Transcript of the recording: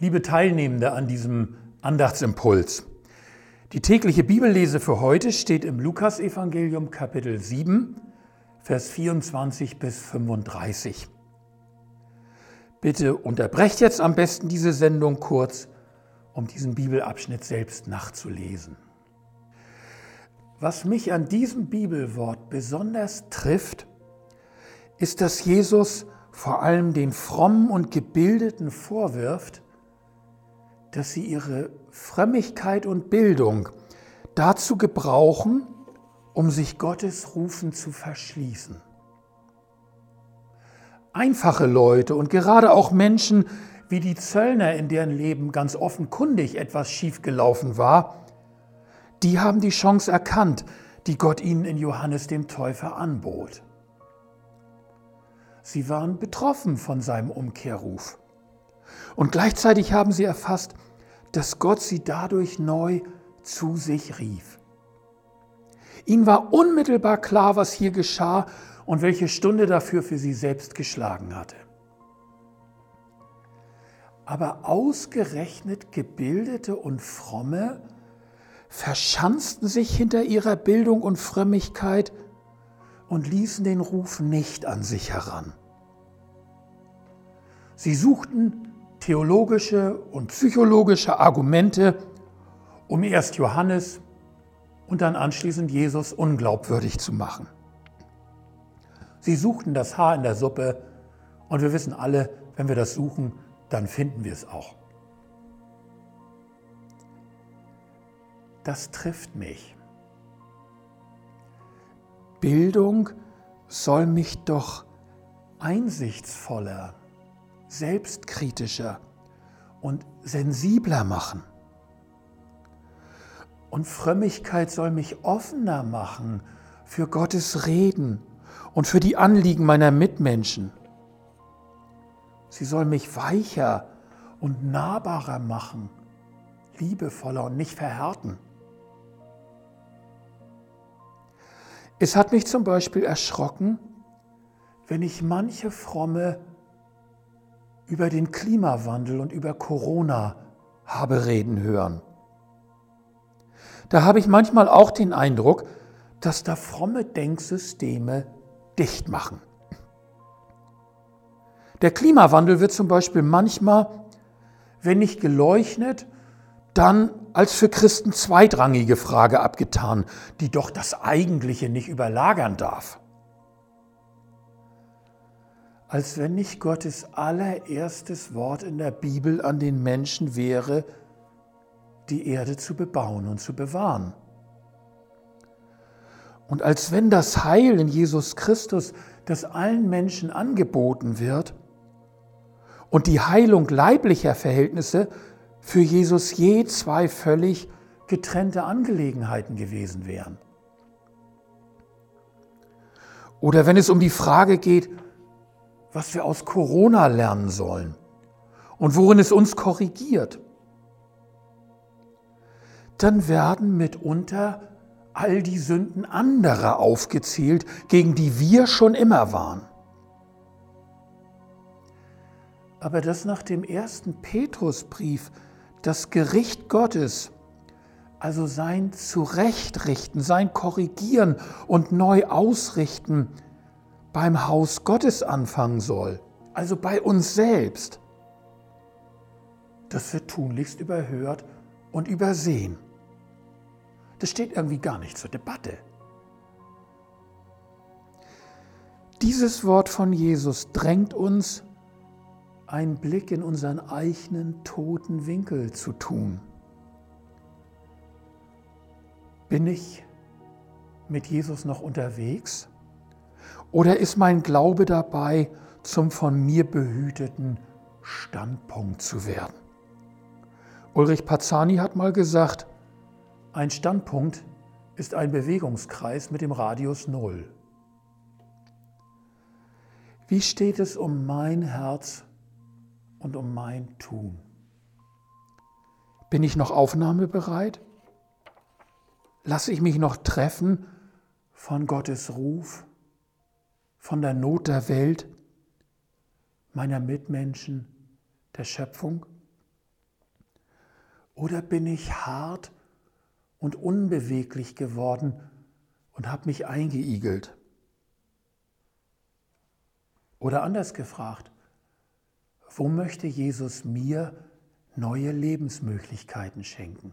Liebe Teilnehmende an diesem Andachtsimpuls, die tägliche Bibellese für heute steht im Lukasevangelium Kapitel 7, Vers 24 bis 35. Bitte unterbrecht jetzt am besten diese Sendung kurz, um diesen Bibelabschnitt selbst nachzulesen. Was mich an diesem Bibelwort besonders trifft, ist, dass Jesus vor allem den Frommen und Gebildeten vorwirft, dass sie ihre Frömmigkeit und Bildung dazu gebrauchen, um sich Gottes Rufen zu verschließen. Einfache Leute und gerade auch Menschen wie die Zöllner, in deren Leben ganz offenkundig etwas schiefgelaufen war, die haben die Chance erkannt, die Gott ihnen in Johannes dem Täufer anbot. Sie waren betroffen von seinem Umkehrruf. Und gleichzeitig haben sie erfasst, dass Gott sie dadurch neu zu sich rief. Ihm war unmittelbar klar, was hier geschah und welche Stunde dafür für sie selbst geschlagen hatte. Aber ausgerechnet Gebildete und Fromme verschanzten sich hinter ihrer Bildung und Frömmigkeit und ließen den Ruf nicht an sich heran. Sie suchten theologische und psychologische Argumente, um erst Johannes und dann anschließend Jesus unglaubwürdig zu machen. Sie suchten das Haar in der Suppe und wir wissen alle, wenn wir das suchen, dann finden wir es auch. Das trifft mich. Bildung soll mich doch einsichtsvoller, selbstkritischer und sensibler machen. Und Frömmigkeit soll mich offener machen für Gottes Reden und für die Anliegen meiner Mitmenschen. Sie soll mich weicher und nahbarer machen, liebevoller und nicht verhärten. Es hat mich zum Beispiel erschrocken, wenn ich manche Fromme über den Klimawandel und über Corona habe reden hören. Da habe ich manchmal auch den Eindruck, dass da fromme Denksysteme dicht machen. Der Klimawandel wird zum Beispiel manchmal, wenn nicht geleugnet, dann als für Christen zweitrangige Frage abgetan, die doch das Eigentliche nicht überlagern darf als wenn nicht Gottes allererstes Wort in der Bibel an den Menschen wäre, die Erde zu bebauen und zu bewahren. Und als wenn das Heil in Jesus Christus, das allen Menschen angeboten wird, und die Heilung leiblicher Verhältnisse für Jesus je zwei völlig getrennte Angelegenheiten gewesen wären. Oder wenn es um die Frage geht, was wir aus Corona lernen sollen und worin es uns korrigiert, dann werden mitunter all die Sünden anderer aufgezählt, gegen die wir schon immer waren. Aber dass nach dem ersten Petrusbrief das Gericht Gottes, also sein Zurechtrichten, sein Korrigieren und neu ausrichten, beim Haus Gottes anfangen soll, also bei uns selbst, das wird tunlichst überhört und übersehen. Das steht irgendwie gar nicht zur Debatte. Dieses Wort von Jesus drängt uns, einen Blick in unseren eigenen toten Winkel zu tun. Bin ich mit Jesus noch unterwegs? Oder ist mein Glaube dabei, zum von mir behüteten Standpunkt zu werden? Ulrich Pazzani hat mal gesagt, ein Standpunkt ist ein Bewegungskreis mit dem Radius Null. Wie steht es um mein Herz und um mein Tun? Bin ich noch aufnahmebereit? Lasse ich mich noch treffen von Gottes Ruf? von der Not der Welt meiner Mitmenschen, der Schöpfung? Oder bin ich hart und unbeweglich geworden und habe mich eingeigelt? Oder anders gefragt, wo möchte Jesus mir neue Lebensmöglichkeiten schenken?